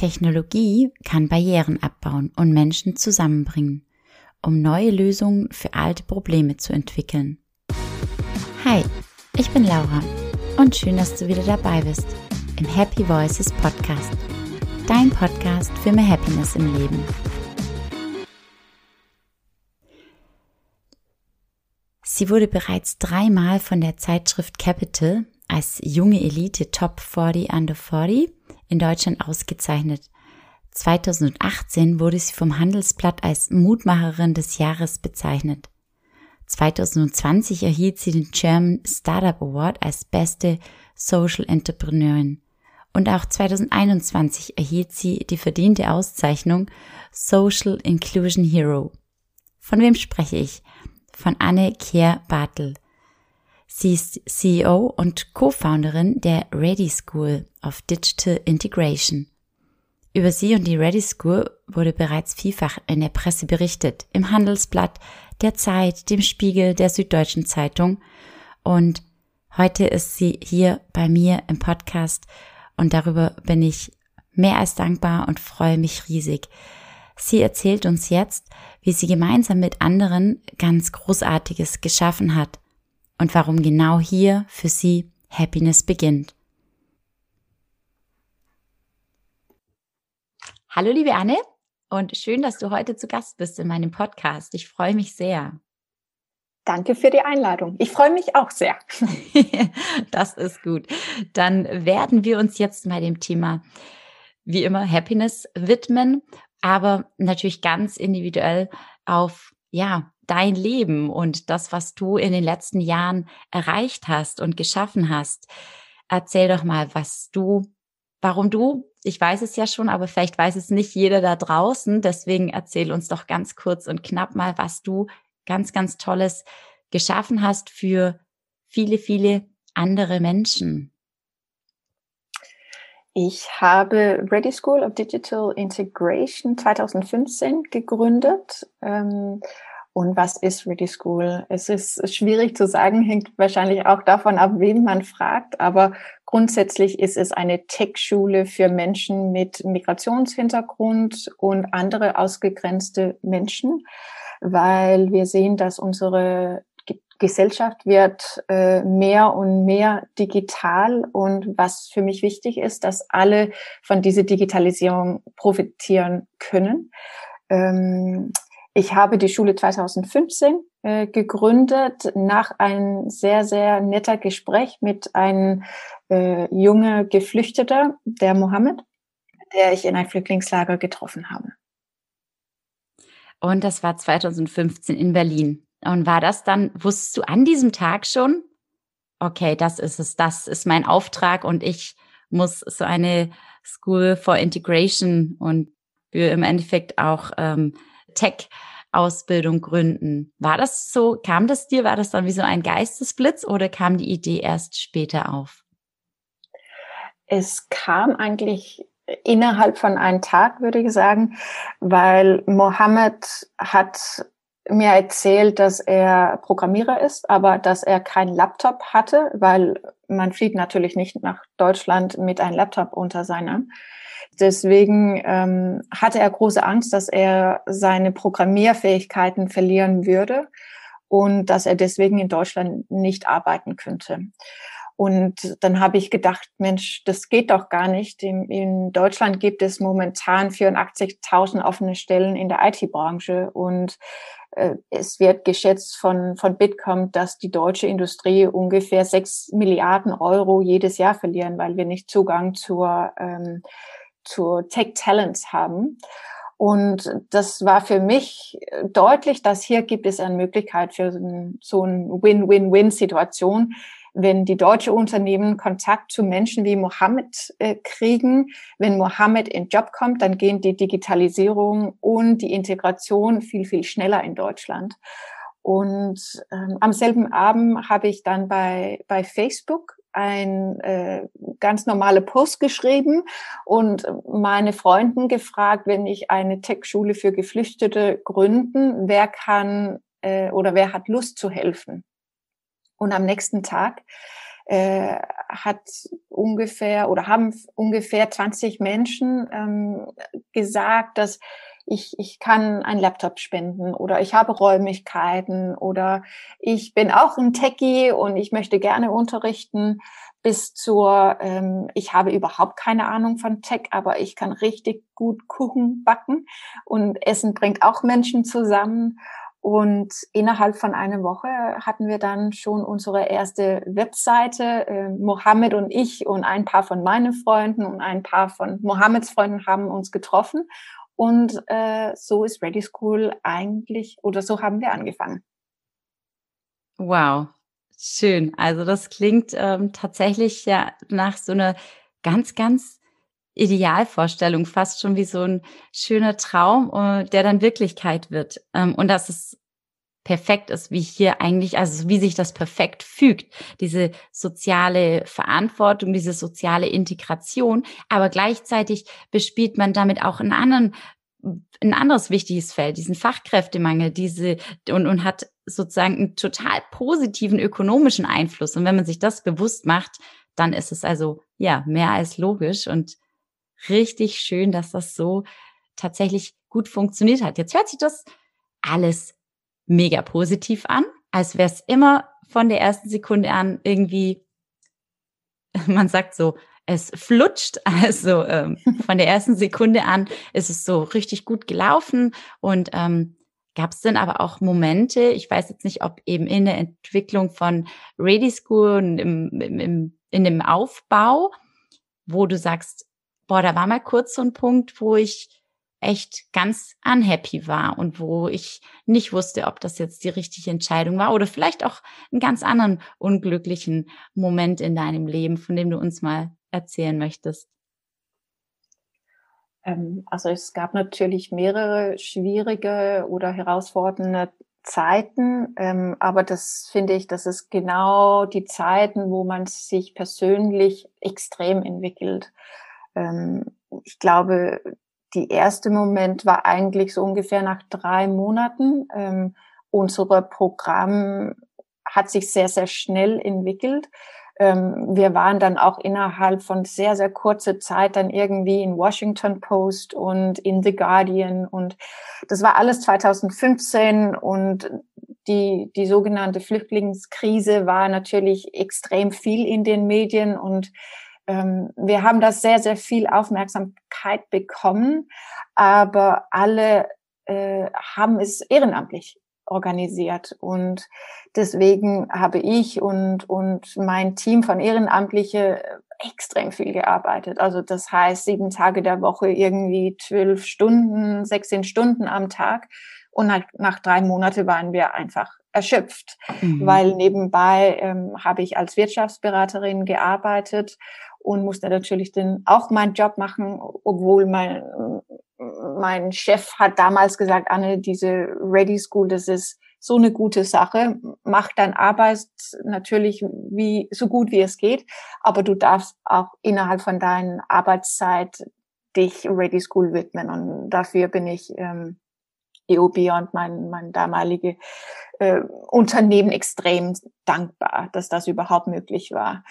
Technologie kann Barrieren abbauen und Menschen zusammenbringen, um neue Lösungen für alte Probleme zu entwickeln. Hi, ich bin Laura und schön, dass du wieder dabei bist im Happy Voices Podcast, dein Podcast für mehr Happiness im Leben. Sie wurde bereits dreimal von der Zeitschrift Capital als junge Elite Top 40 Under 40 in Deutschland ausgezeichnet. 2018 wurde sie vom Handelsblatt als Mutmacherin des Jahres bezeichnet. 2020 erhielt sie den German Startup Award als beste Social Entrepreneurin. Und auch 2021 erhielt sie die verdiente Auszeichnung Social Inclusion Hero. Von wem spreche ich? Von Anne Kehr Bartel. Sie ist CEO und Co-Founderin der Ready School of Digital Integration. Über sie und die Ready School wurde bereits vielfach in der Presse berichtet, im Handelsblatt, der Zeit, dem Spiegel, der Süddeutschen Zeitung. Und heute ist sie hier bei mir im Podcast und darüber bin ich mehr als dankbar und freue mich riesig. Sie erzählt uns jetzt, wie sie gemeinsam mit anderen ganz Großartiges geschaffen hat und warum genau hier für sie Happiness beginnt. Hallo liebe Anne und schön, dass du heute zu Gast bist in meinem Podcast. Ich freue mich sehr. Danke für die Einladung. Ich freue mich auch sehr. das ist gut. Dann werden wir uns jetzt mal dem Thema, wie immer, Happiness widmen, aber natürlich ganz individuell auf, ja, dein Leben und das, was du in den letzten Jahren erreicht hast und geschaffen hast. Erzähl doch mal, was du, warum du, ich weiß es ja schon, aber vielleicht weiß es nicht jeder da draußen. Deswegen erzähl uns doch ganz kurz und knapp mal, was du ganz, ganz Tolles geschaffen hast für viele, viele andere Menschen. Ich habe Ready School of Digital Integration 2015 gegründet. Ähm, und was ist Ready School? Es ist schwierig zu sagen, hängt wahrscheinlich auch davon ab, wem man fragt. Aber grundsätzlich ist es eine Tech-Schule für Menschen mit Migrationshintergrund und andere ausgegrenzte Menschen, weil wir sehen, dass unsere Gesellschaft wird äh, mehr und mehr digital und was für mich wichtig ist, dass alle von dieser Digitalisierung profitieren können. Ähm, ich habe die Schule 2015 äh, gegründet nach einem sehr, sehr netter Gespräch mit einem äh, junge Geflüchteter, der Mohammed, der ich in ein Flüchtlingslager getroffen habe. Und das war 2015 in Berlin. Und war das dann, wusstest du an diesem Tag schon, okay, das ist es, das ist mein Auftrag und ich muss so eine School for Integration und für im Endeffekt auch ähm, Tech-Ausbildung gründen. War das so, kam das dir, war das dann wie so ein Geistesblitz oder kam die Idee erst später auf? Es kam eigentlich innerhalb von einem Tag, würde ich sagen, weil Mohammed hat mir erzählt, dass er Programmierer ist, aber dass er keinen Laptop hatte, weil man flieht natürlich nicht nach Deutschland mit einem Laptop unter seiner. Deswegen ähm, hatte er große Angst, dass er seine Programmierfähigkeiten verlieren würde und dass er deswegen in Deutschland nicht arbeiten könnte. Und dann habe ich gedacht, Mensch, das geht doch gar nicht. In, in Deutschland gibt es momentan 84.000 offene Stellen in der IT-Branche und äh, es wird geschätzt von, von Bitkom, dass die deutsche Industrie ungefähr sechs Milliarden Euro jedes Jahr verlieren, weil wir nicht Zugang zur ähm, zu Tech Talents haben. Und das war für mich deutlich, dass hier gibt es eine Möglichkeit für so eine Win-Win-Win-Situation, wenn die deutsche Unternehmen Kontakt zu Menschen wie Mohammed äh, kriegen. Wenn Mohammed in Job kommt, dann gehen die Digitalisierung und die Integration viel, viel schneller in Deutschland. Und ähm, am selben Abend habe ich dann bei, bei Facebook ein äh, ganz normale Post geschrieben und meine Freunden gefragt, wenn ich eine Tech-Schule für Geflüchtete gründen, wer kann äh, oder wer hat Lust zu helfen. Und am nächsten Tag äh, hat ungefähr oder haben ungefähr 20 Menschen ähm, gesagt, dass ich, ich kann einen Laptop spenden oder ich habe Räumlichkeiten oder ich bin auch ein Techie und ich möchte gerne unterrichten bis zur, ähm, ich habe überhaupt keine Ahnung von Tech, aber ich kann richtig gut Kuchen backen und Essen bringt auch Menschen zusammen. Und innerhalb von einer Woche hatten wir dann schon unsere erste Webseite. Äh, Mohammed und ich und ein paar von meinen Freunden und ein paar von Mohammeds Freunden haben uns getroffen. Und äh, so ist Ready School eigentlich, oder so haben wir angefangen. Wow, schön. Also das klingt ähm, tatsächlich ja nach so einer ganz, ganz Idealvorstellung, fast schon wie so ein schöner Traum, äh, der dann Wirklichkeit wird. Ähm, und dass es perfekt ist, wie hier eigentlich, also wie sich das perfekt fügt, diese soziale Verantwortung, diese soziale Integration, aber gleichzeitig bespielt man damit auch einen anderen ein anderes wichtiges Feld, diesen Fachkräftemangel, diese und, und hat sozusagen einen total positiven ökonomischen Einfluss. Und wenn man sich das bewusst macht, dann ist es also ja mehr als logisch und richtig schön, dass das so tatsächlich gut funktioniert hat. Jetzt hört sich das alles mega positiv an, als wäre es immer von der ersten Sekunde an irgendwie, man sagt so, es flutscht. Also ähm, von der ersten Sekunde an ist es so richtig gut gelaufen. Und ähm, gab es denn aber auch Momente, ich weiß jetzt nicht, ob eben in der Entwicklung von Ready School und im, im, in dem Aufbau, wo du sagst, boah, da war mal kurz so ein Punkt, wo ich echt ganz unhappy war und wo ich nicht wusste, ob das jetzt die richtige Entscheidung war oder vielleicht auch einen ganz anderen unglücklichen Moment in deinem Leben, von dem du uns mal erzählen möchtest. Ähm, also es gab natürlich mehrere schwierige oder herausfordernde Zeiten, ähm, aber das finde ich, das ist genau die Zeiten, wo man sich persönlich extrem entwickelt. Ähm, ich glaube, die erste Moment war eigentlich so ungefähr nach drei Monaten. Ähm, unser Programm hat sich sehr, sehr schnell entwickelt. Ähm, wir waren dann auch innerhalb von sehr, sehr kurzer Zeit dann irgendwie in Washington Post und in The Guardian und das war alles 2015 und die, die sogenannte Flüchtlingskrise war natürlich extrem viel in den Medien und ähm, wir haben da sehr, sehr viel Aufmerksamkeit bekommen, aber alle äh, haben es ehrenamtlich organisiert. Und deswegen habe ich und, und mein Team von Ehrenamtliche extrem viel gearbeitet. Also das heißt, sieben Tage der Woche irgendwie zwölf Stunden, 16 Stunden am Tag. Und nach, nach drei Monaten waren wir einfach erschöpft, mhm. weil nebenbei ähm, habe ich als Wirtschaftsberaterin gearbeitet und musste natürlich dann auch meinen Job machen, obwohl mein, mein Chef hat damals gesagt, Anne, diese Ready School, das ist so eine gute Sache. Mach dein Arbeit natürlich wie, so gut wie es geht, aber du darfst auch innerhalb von deiner Arbeitszeit dich Ready School widmen und dafür bin ich ähm, EO Beyond, mein, mein damalige äh, Unternehmen, extrem dankbar, dass das überhaupt möglich war.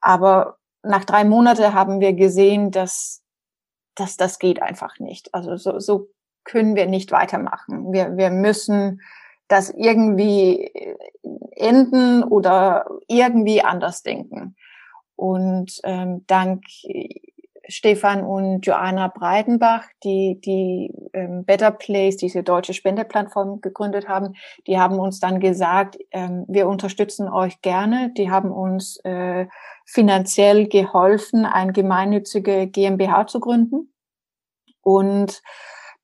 Aber nach drei Monaten haben wir gesehen, dass, dass das geht einfach nicht. Also so, so können wir nicht weitermachen. Wir, wir müssen das irgendwie äh, enden oder irgendwie anders denken. Und ähm, dank Stefan und Joanna Breitenbach, die die ähm, Better Place, diese deutsche Spendeplattform gegründet haben, die haben uns dann gesagt, ähm, wir unterstützen euch gerne. Die haben uns äh, finanziell geholfen, ein gemeinnützige GmbH zu gründen. Und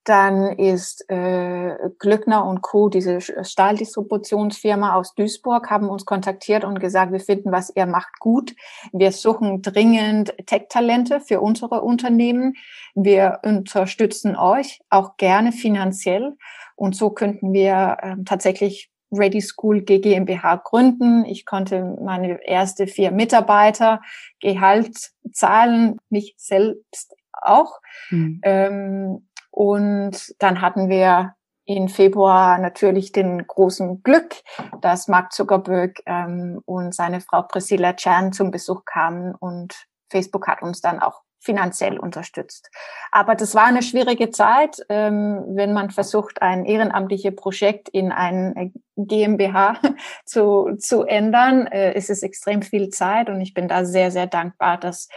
dann ist äh, Glückner und Co., diese Stahldistributionsfirma aus Duisburg, haben uns kontaktiert und gesagt, wir finden, was ihr macht, gut. Wir suchen dringend Tech-Talente für unsere Unternehmen. Wir unterstützen euch auch gerne finanziell. Und so könnten wir äh, tatsächlich Ready School GmbH gründen. Ich konnte meine erste vier Mitarbeiter Gehalt zahlen, mich selbst auch. Hm. Ähm, und dann hatten wir in Februar natürlich den großen Glück, dass Mark Zuckerberg ähm, und seine Frau Priscilla Chan zum Besuch kamen und Facebook hat uns dann auch finanziell unterstützt. Aber das war eine schwierige Zeit, ähm, wenn man versucht, ein ehrenamtliches Projekt in ein äh, GmbH zu, zu ändern. Äh, ist es extrem viel Zeit und ich bin da sehr, sehr dankbar, dass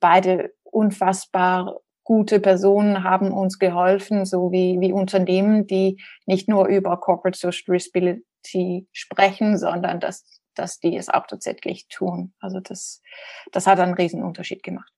beide unfassbar gute Personen haben uns geholfen, so wie, wie Unternehmen, die nicht nur über Corporate Social Responsibility sprechen, sondern dass, dass die es auch tatsächlich tun. Also das, das hat einen riesen Unterschied gemacht.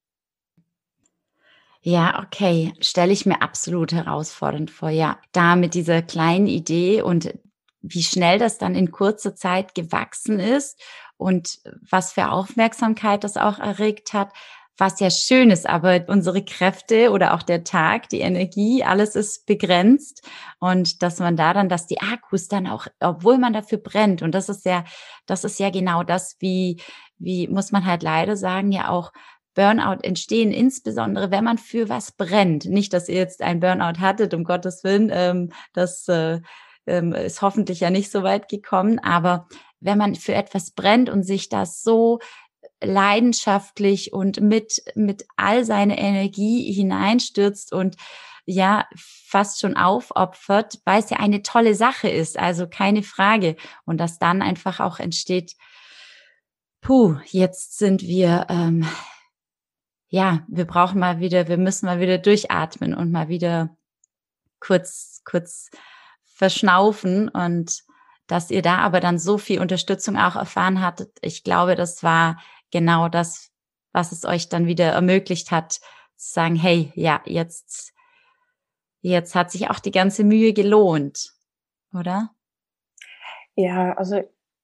Ja, okay, stelle ich mir absolut herausfordernd vor. Ja, da mit dieser kleinen Idee und wie schnell das dann in kurzer Zeit gewachsen ist und was für Aufmerksamkeit das auch erregt hat, was ja schön ist, aber unsere Kräfte oder auch der Tag, die Energie, alles ist begrenzt und dass man da dann, dass die Akkus dann auch, obwohl man dafür brennt und das ist ja, das ist ja genau das, wie, wie muss man halt leider sagen, ja auch Burnout entstehen, insbesondere wenn man für was brennt. Nicht, dass ihr jetzt ein Burnout hattet, um Gottes Willen, ähm, das äh, ähm, ist hoffentlich ja nicht so weit gekommen, aber wenn man für etwas brennt und sich das so leidenschaftlich und mit, mit all seine Energie hineinstürzt und ja, fast schon aufopfert, weil es ja eine tolle Sache ist, also keine Frage. Und dass dann einfach auch entsteht, puh, jetzt sind wir, ähm, ja, wir brauchen mal wieder, wir müssen mal wieder durchatmen und mal wieder kurz, kurz verschnaufen und dass ihr da aber dann so viel Unterstützung auch erfahren hattet. Ich glaube, das war genau das, was es euch dann wieder ermöglicht hat, zu sagen, hey, ja, jetzt, jetzt hat sich auch die ganze Mühe gelohnt, oder? Ja, also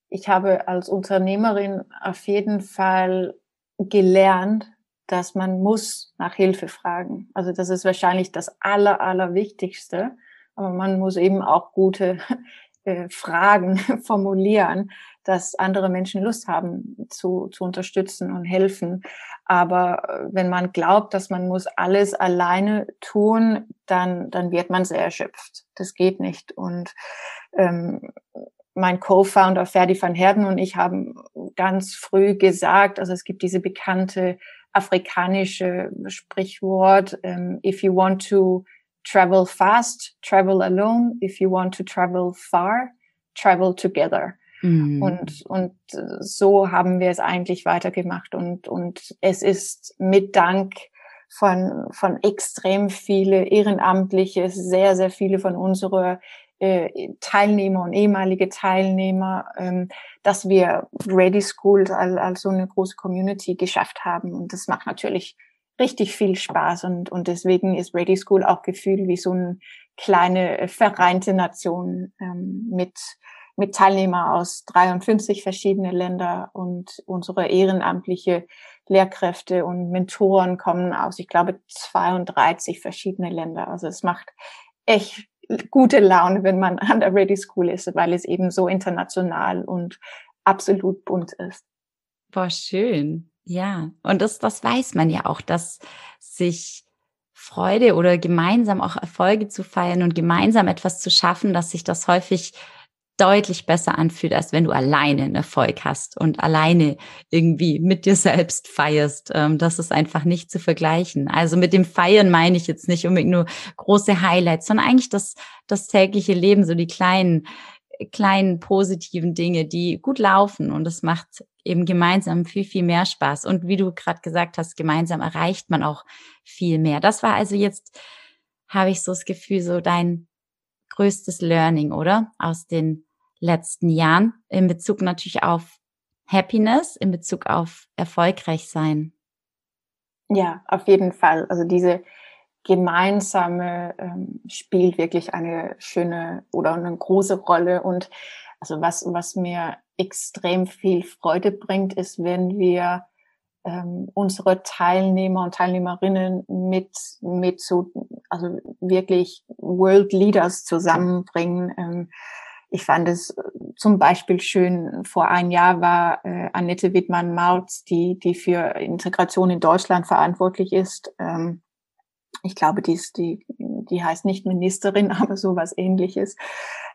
ich habe als Unternehmerin auf jeden Fall gelernt, dass man muss nach Hilfe fragen. Also das ist wahrscheinlich das aller, allerwichtigste. Aber man muss eben auch gute äh, Fragen formulieren, dass andere Menschen Lust haben zu, zu unterstützen und helfen. Aber äh, wenn man glaubt, dass man muss alles alleine tun, dann, dann wird man sehr erschöpft. Das geht nicht. Und ähm, mein Co-Founder Ferdi van Herden und ich haben ganz früh gesagt, also es gibt diese bekannte afrikanische Sprichwort, ähm, if you want to travel fast, travel alone. If you want to travel far, travel together. Mhm. Und, und so haben wir es eigentlich weitergemacht. Und, und es ist mit Dank von, von extrem viele Ehrenamtliche, sehr, sehr viele von unserer äh, Teilnehmer und ehemalige Teilnehmer, ähm, dass wir Ready School als, als so eine große Community geschafft haben. Und das macht natürlich richtig viel Spaß und, und deswegen ist Ready School auch gefühlt wie so eine kleine äh, vereinte Nation ähm, mit, mit Teilnehmer aus 53 verschiedene Länder und unsere ehrenamtliche Lehrkräfte und Mentoren kommen aus, ich glaube, 32 verschiedene Länder. Also es macht echt gute Laune, wenn man an der Ready School ist, weil es eben so international und absolut bunt ist. Boah, schön. Ja, und das, das weiß man ja auch, dass sich Freude oder gemeinsam auch Erfolge zu feiern und gemeinsam etwas zu schaffen, dass sich das häufig deutlich besser anfühlt, als wenn du alleine einen Erfolg hast und alleine irgendwie mit dir selbst feierst. Ähm, das ist einfach nicht zu vergleichen. Also mit dem Feiern meine ich jetzt nicht unbedingt nur große Highlights, sondern eigentlich das, das tägliche Leben, so die kleinen, kleinen positiven Dinge, die gut laufen. Und es macht eben gemeinsam viel, viel mehr Spaß. Und wie du gerade gesagt hast, gemeinsam erreicht man auch viel mehr. Das war also jetzt, habe ich so das Gefühl, so dein größtes Learning, oder? Aus den letzten Jahren in Bezug natürlich auf Happiness, in Bezug auf erfolgreich sein. Ja, auf jeden Fall. Also diese gemeinsame ähm, spielt wirklich eine schöne oder eine große Rolle und also was, was mir extrem viel Freude bringt, ist, wenn wir ähm, unsere Teilnehmer und Teilnehmerinnen mit, mit so, also wirklich World Leaders zusammenbringen. Ähm, ich fand es äh, zum Beispiel schön, vor ein Jahr war äh, Annette Wittmann-Mautz, die, die für Integration in Deutschland verantwortlich ist. Ähm, ich glaube, die ist die, die heißt nicht Ministerin, aber sowas ähnliches.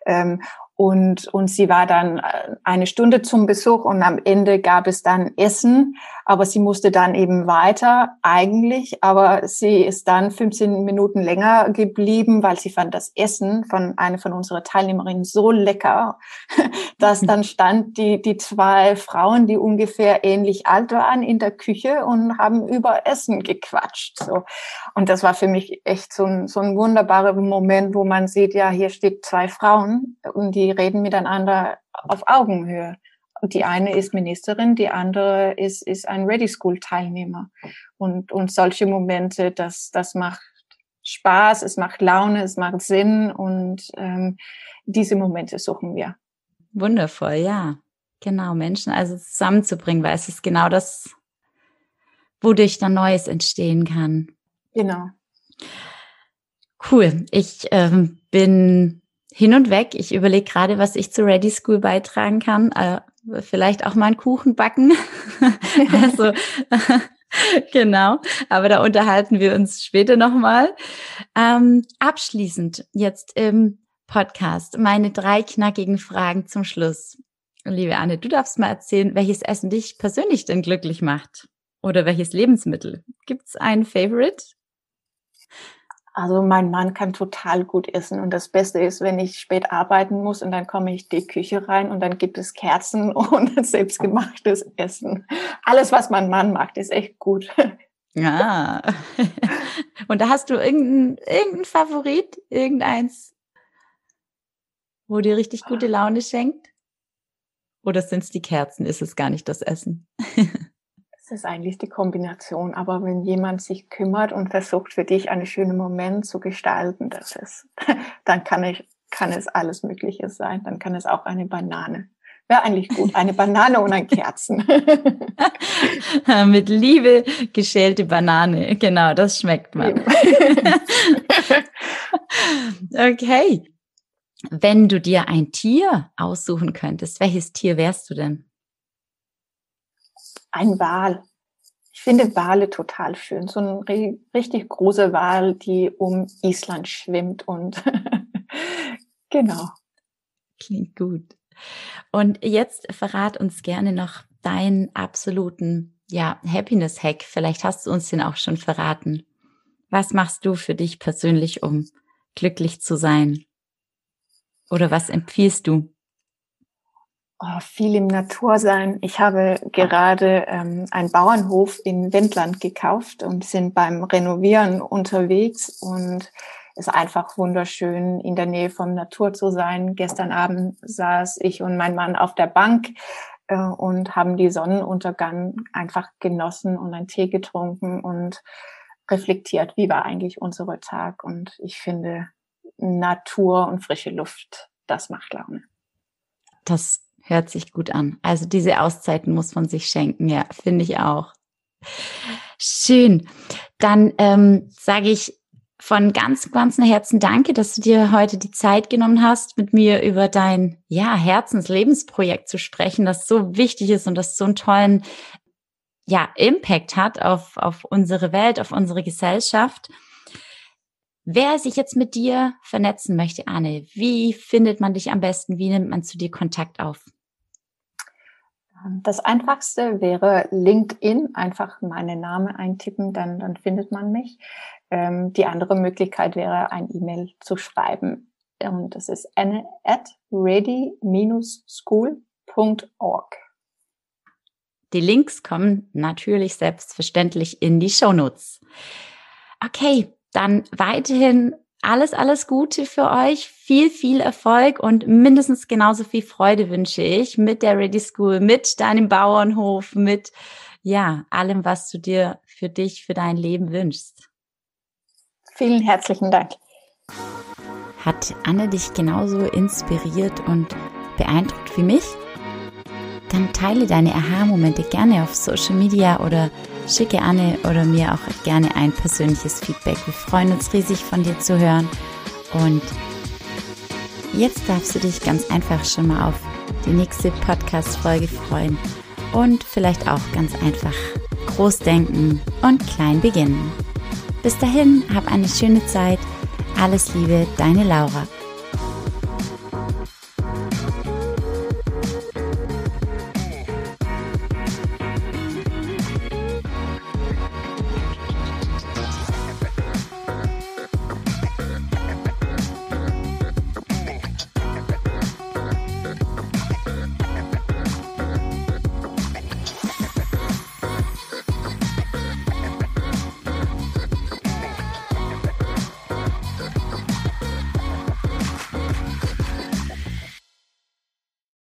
Ähm, und, und sie war dann äh, eine Stunde zum Besuch und am Ende gab es dann Essen, aber sie musste dann eben weiter eigentlich, aber sie ist dann 15 Minuten länger geblieben, weil sie fand das Essen von einer von unseren Teilnehmerinnen so lecker, dass dann stand die, die zwei Frauen, die ungefähr ähnlich alt waren, in der Küche und haben über Essen gequatscht. So. Und das war für mich echt so ein, so ein wunderbarer Moment, wo man sieht, ja, hier steht zwei Frauen und die reden miteinander auf Augenhöhe. Die eine ist Ministerin, die andere ist, ist ein Ready School Teilnehmer. Und, und solche Momente, das, das macht Spaß, es macht Laune, es macht Sinn und ähm, diese Momente suchen wir. Wundervoll, ja. Genau, Menschen also zusammenzubringen, weil es ist genau das, wodurch dann Neues entstehen kann. Genau. Cool. Ich ähm, bin hin und weg. Ich überlege gerade, was ich zu Ready School beitragen kann. Äh, vielleicht auch mal einen Kuchen backen. also genau. Aber da unterhalten wir uns später nochmal. Ähm, abschließend jetzt im Podcast meine drei knackigen Fragen zum Schluss. Liebe Anne, du darfst mal erzählen, welches Essen dich persönlich denn glücklich macht. Oder welches Lebensmittel? Gibt's ein Favorite? Also mein Mann kann total gut essen und das Beste ist, wenn ich spät arbeiten muss und dann komme ich in die Küche rein und dann gibt es Kerzen und selbstgemachtes Essen. Alles, was mein Mann macht, ist echt gut. Ja. Und da hast du irgendein, irgendein Favorit, irgendeins, wo dir richtig gute Laune schenkt? Oder sind es die Kerzen? Ist es gar nicht das Essen? Ist eigentlich die Kombination. Aber wenn jemand sich kümmert und versucht, für dich einen schönen Moment zu gestalten, das ist, dann kann ich, kann es alles Mögliche sein. Dann kann es auch eine Banane. Wäre eigentlich gut. Eine Banane und ein Kerzen. Mit Liebe geschälte Banane. Genau, das schmeckt man. okay. Wenn du dir ein Tier aussuchen könntest, welches Tier wärst du denn? Ein Wal. Ich finde Wale total schön. So ein richtig großer Wal, die um Island schwimmt und genau. Klingt gut. Und jetzt verrat uns gerne noch deinen absoluten, ja, Happiness-Hack. Vielleicht hast du uns den auch schon verraten. Was machst du für dich persönlich, um glücklich zu sein? Oder was empfiehlst du? Oh, viel im Natur sein. Ich habe gerade ähm, einen Bauernhof in Wendland gekauft und sind beim Renovieren unterwegs und es ist einfach wunderschön, in der Nähe vom Natur zu sein. Gestern Abend saß ich und mein Mann auf der Bank äh, und haben die Sonnenuntergang einfach genossen und einen Tee getrunken und reflektiert, wie war eigentlich unser Tag. Und ich finde, Natur und frische Luft, das macht Laune. Das Hört sich gut an. Also diese Auszeiten muss man sich schenken, ja, finde ich auch. Schön. Dann ähm, sage ich von ganz, ganzem Herzen danke, dass du dir heute die Zeit genommen hast, mit mir über dein ja, Herzenslebensprojekt zu sprechen, das so wichtig ist und das so einen tollen ja, Impact hat auf, auf unsere Welt, auf unsere Gesellschaft. Wer sich jetzt mit dir vernetzen möchte, Anne, wie findet man dich am besten? Wie nimmt man zu dir Kontakt auf? Das einfachste wäre LinkedIn, einfach meinen Namen eintippen, dann, dann findet man mich. Ähm, die andere Möglichkeit wäre, ein E-Mail zu schreiben. Und das ist anne at ready-school.org. Die Links kommen natürlich selbstverständlich in die Shownotes. Okay, dann weiterhin alles, alles Gute für euch. Viel, viel Erfolg und mindestens genauso viel Freude wünsche ich mit der Ready School, mit deinem Bauernhof, mit ja, allem, was du dir für dich, für dein Leben wünschst. Vielen herzlichen Dank. Hat Anne dich genauso inspiriert und beeindruckt wie mich? Dann teile deine Aha-Momente gerne auf Social Media oder schicke Anne oder mir auch gerne ein persönliches Feedback. Wir freuen uns riesig von dir zu hören. Und jetzt darfst du dich ganz einfach schon mal auf die nächste Podcast-Folge freuen und vielleicht auch ganz einfach groß denken und klein beginnen. Bis dahin, hab eine schöne Zeit. Alles Liebe, deine Laura.